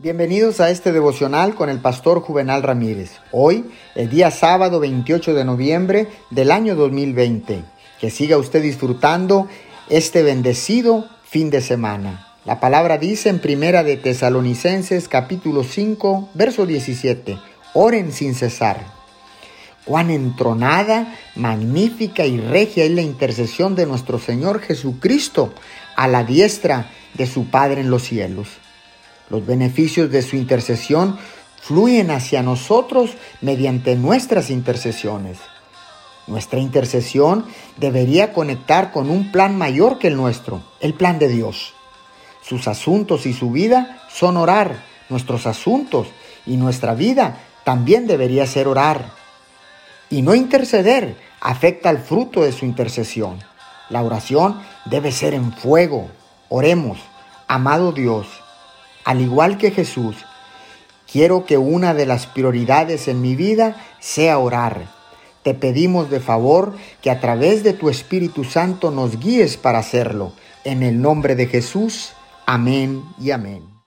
Bienvenidos a este devocional con el pastor Juvenal Ramírez. Hoy, el día sábado 28 de noviembre del año 2020. Que siga usted disfrutando este bendecido fin de semana. La palabra dice en Primera de Tesalonicenses capítulo 5, verso 17, oren sin cesar. Cuán entronada, magnífica y regia es la intercesión de nuestro Señor Jesucristo a la diestra de su Padre en los cielos. Los beneficios de su intercesión fluyen hacia nosotros mediante nuestras intercesiones. Nuestra intercesión debería conectar con un plan mayor que el nuestro, el plan de Dios. Sus asuntos y su vida son orar. Nuestros asuntos y nuestra vida también debería ser orar. Y no interceder afecta al fruto de su intercesión. La oración debe ser en fuego. Oremos, amado Dios, al igual que Jesús, quiero que una de las prioridades en mi vida sea orar. Te pedimos de favor que a través de tu Espíritu Santo nos guíes para hacerlo. En el nombre de Jesús, amén y amén.